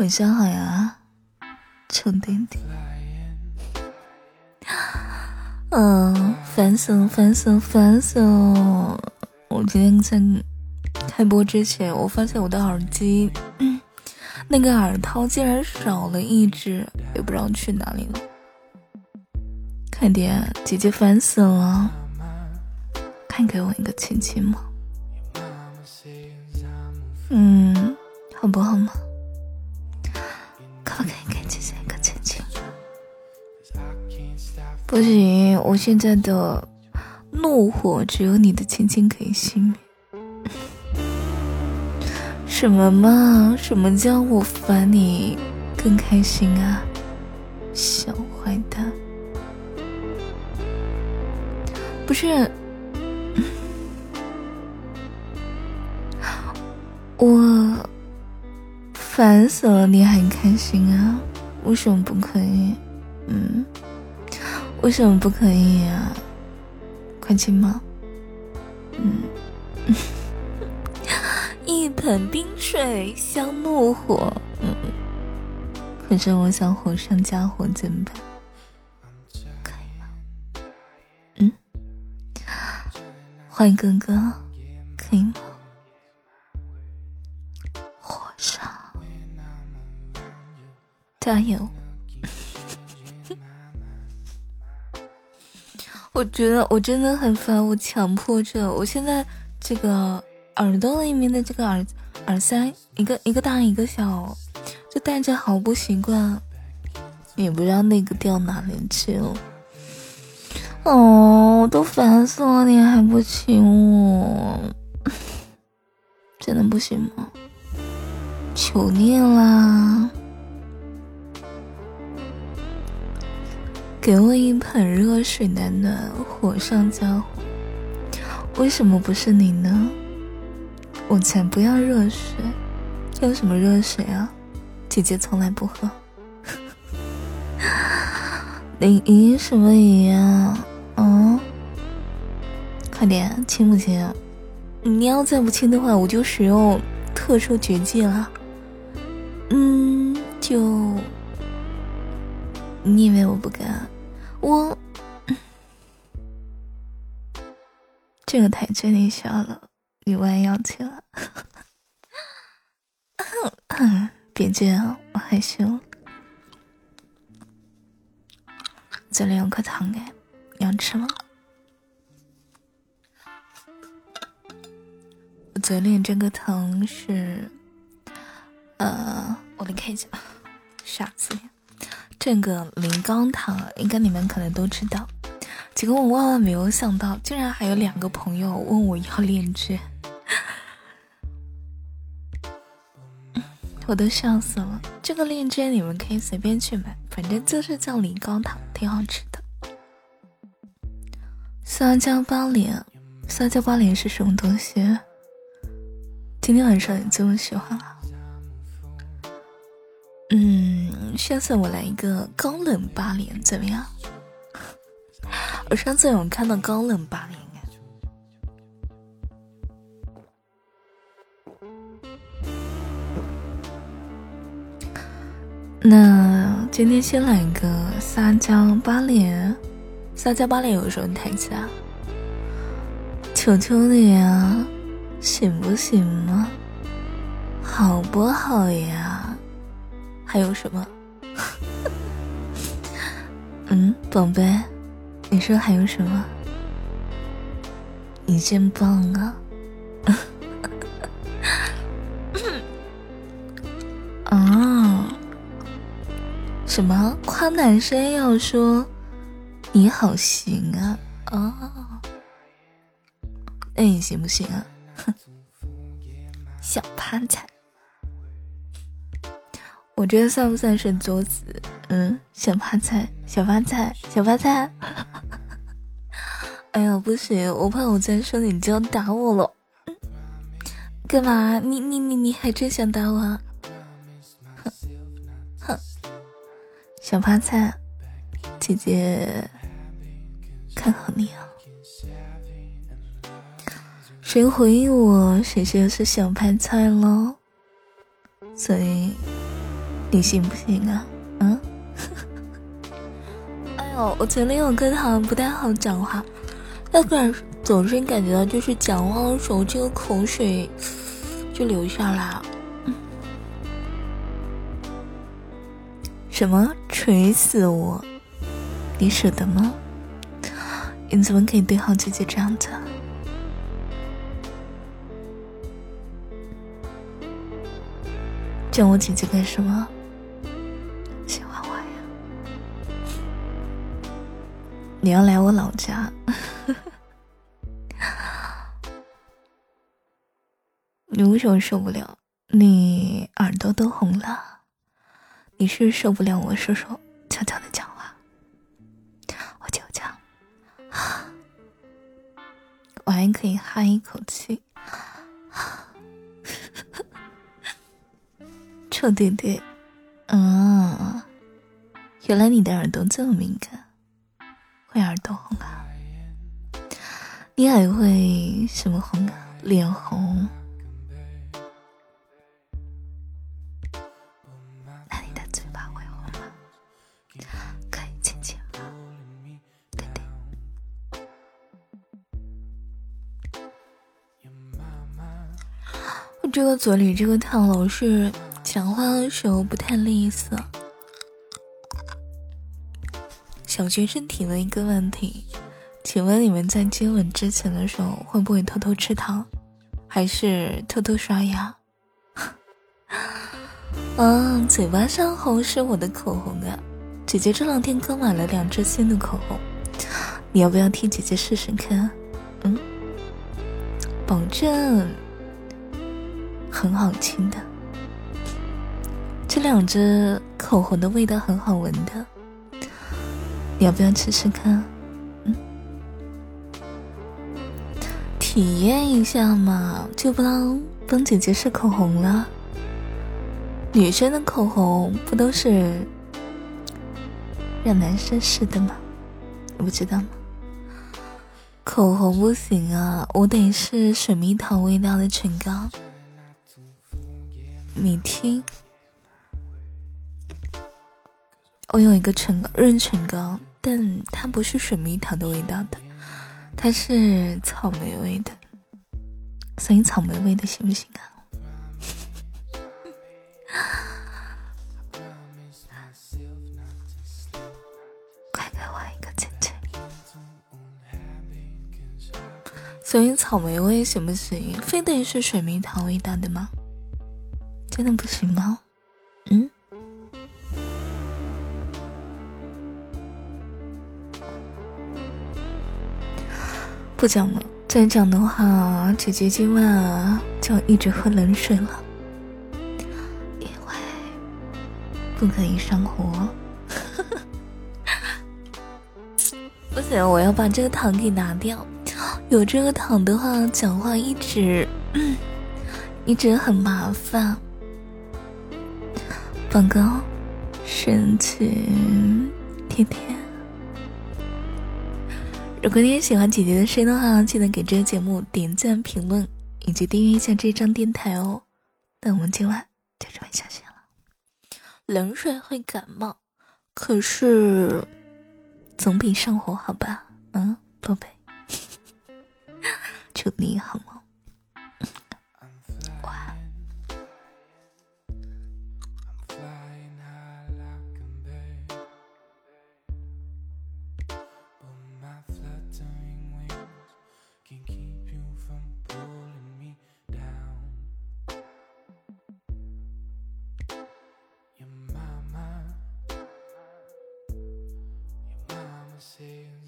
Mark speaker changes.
Speaker 1: 晚上好呀，臭弟弟。嗯，烦死了，烦死了，烦死了！我今天在开播之前，我发现我的耳机，那个耳套竟然少了一只，也不知道去哪里了。快点，姐姐烦死了！看给我一个亲亲嘛！嗯，好不好嘛？不行，我现在的怒火只有你的亲亲可以熄灭。什么嘛？什么叫我烦你更开心啊？小坏蛋！不是。我烦死了，你还开心啊？为什么不可以？嗯，为什么不可以啊？快亲吗？嗯，一盆冰水消怒火。嗯，可是我想火上加火，怎么办？可以吗？嗯，欢迎哥哥，可以吗？火上加油！我觉得我真的很烦，我强迫症，我现在这个耳朵里面的这个耳耳塞，一个一个大一个小，就戴着好不习惯，也不知道那个掉哪里去了。哦，都烦死了，你还不亲我，真的不行吗？求你啦！给我一盆热水暖暖，火上加火。为什么不是你呢？我才不要热水，要什么热水啊？姐姐从来不喝。你咦什么咦啊？嗯，快点亲不亲？你要再不亲的话，我就使用特殊绝技了。嗯，就你以为我不敢？我这个台阶你下了，你弯腰去了。别这样，我害羞。嘴里有颗糖哎，你要吃吗？我嘴里这个糖是，呃，我来看一下，傻子。这个零高糖，应该你们可能都知道。结果我万万没有想到，竟然还有两个朋友问我要链接，我都笑死了。这个链接你们可以随便去买，反正就是叫零高糖，挺好吃的。撒娇八脸，撒娇八脸是什么东西？今天晚上你这么喜欢了？下次我来一个高冷八连怎么样？我上次有看到高冷八连那今天先来一个撒娇八连，撒娇八连有什么台词啊？求求你啊，行不行吗？好不好呀？还有什么？嗯，宝贝，你说还有什么？你真棒啊！啊？什么夸男生要说你好行啊？哦，那你行不行啊？哼，小趴菜。我觉得算不算是作死？嗯，小发财，小发财，小发财。哎呀，不行，我怕我再说你就要打我了。干嘛？你你你你还真想打我？哼哼，小发财，姐姐看好你啊！谁回应我，谁就是小白菜喽。所以。你信不信啊？嗯？哎呦，我嘴里有个糖，不太好讲话，要不然总是感觉到就是讲话的时候这个口水 就流下来了。什么？锤死我！你舍得吗？你怎么可以对好姐姐这样子？叫我姐姐干什么？你要来我老家？你为什么受不了？你耳朵都红了？你是受不了我说说悄悄的讲话？我就讲，我还可以哈一口气。臭弟弟，嗯，原来你的耳朵这么敏感，你还会什么红啊？脸红？那你的嘴巴会红吗？可以亲亲吗？对对，我这个嘴里这个烫老是。讲话的时候不太利索。小学生提了一个问题，请问你们在接吻之前的时候会不会偷偷吃糖，还是偷偷刷牙？啊，嘴巴上红是我的口红啊！姐姐这两天刚买了两支新的口红，你要不要替姐姐试试看？嗯，保证很好听的。这两支口红的味道很好闻的，你要不要试试看？体验一下嘛，就不当帮姐姐试口红了。女生的口红不都是让男生试的吗？你不知道吗？口红不行啊，我得是水蜜桃味道的唇膏。你听。我有一个唇，润唇膏，但它不是水蜜桃的味道的，它是草莓味的，所以草莓味的行不行啊？快给我一个亲亲！所以草莓味行不行？非得是水蜜桃味道的吗？真的不行吗？不讲了，再讲的话，姐姐今晚就一直喝冷水了，因为不可以上火。不行，我要把这个糖给拿掉。有这个糖的话，讲话一直 一直很麻烦。宝哥，深情甜甜。如果你也喜欢姐姐的声音的话，记得给这个节目点赞、评论以及订阅一下这张电台哦。那我们今晚就这么下线了。冷水会感冒，可是总比上火好吧？嗯，宝贝，祝你好梦。see.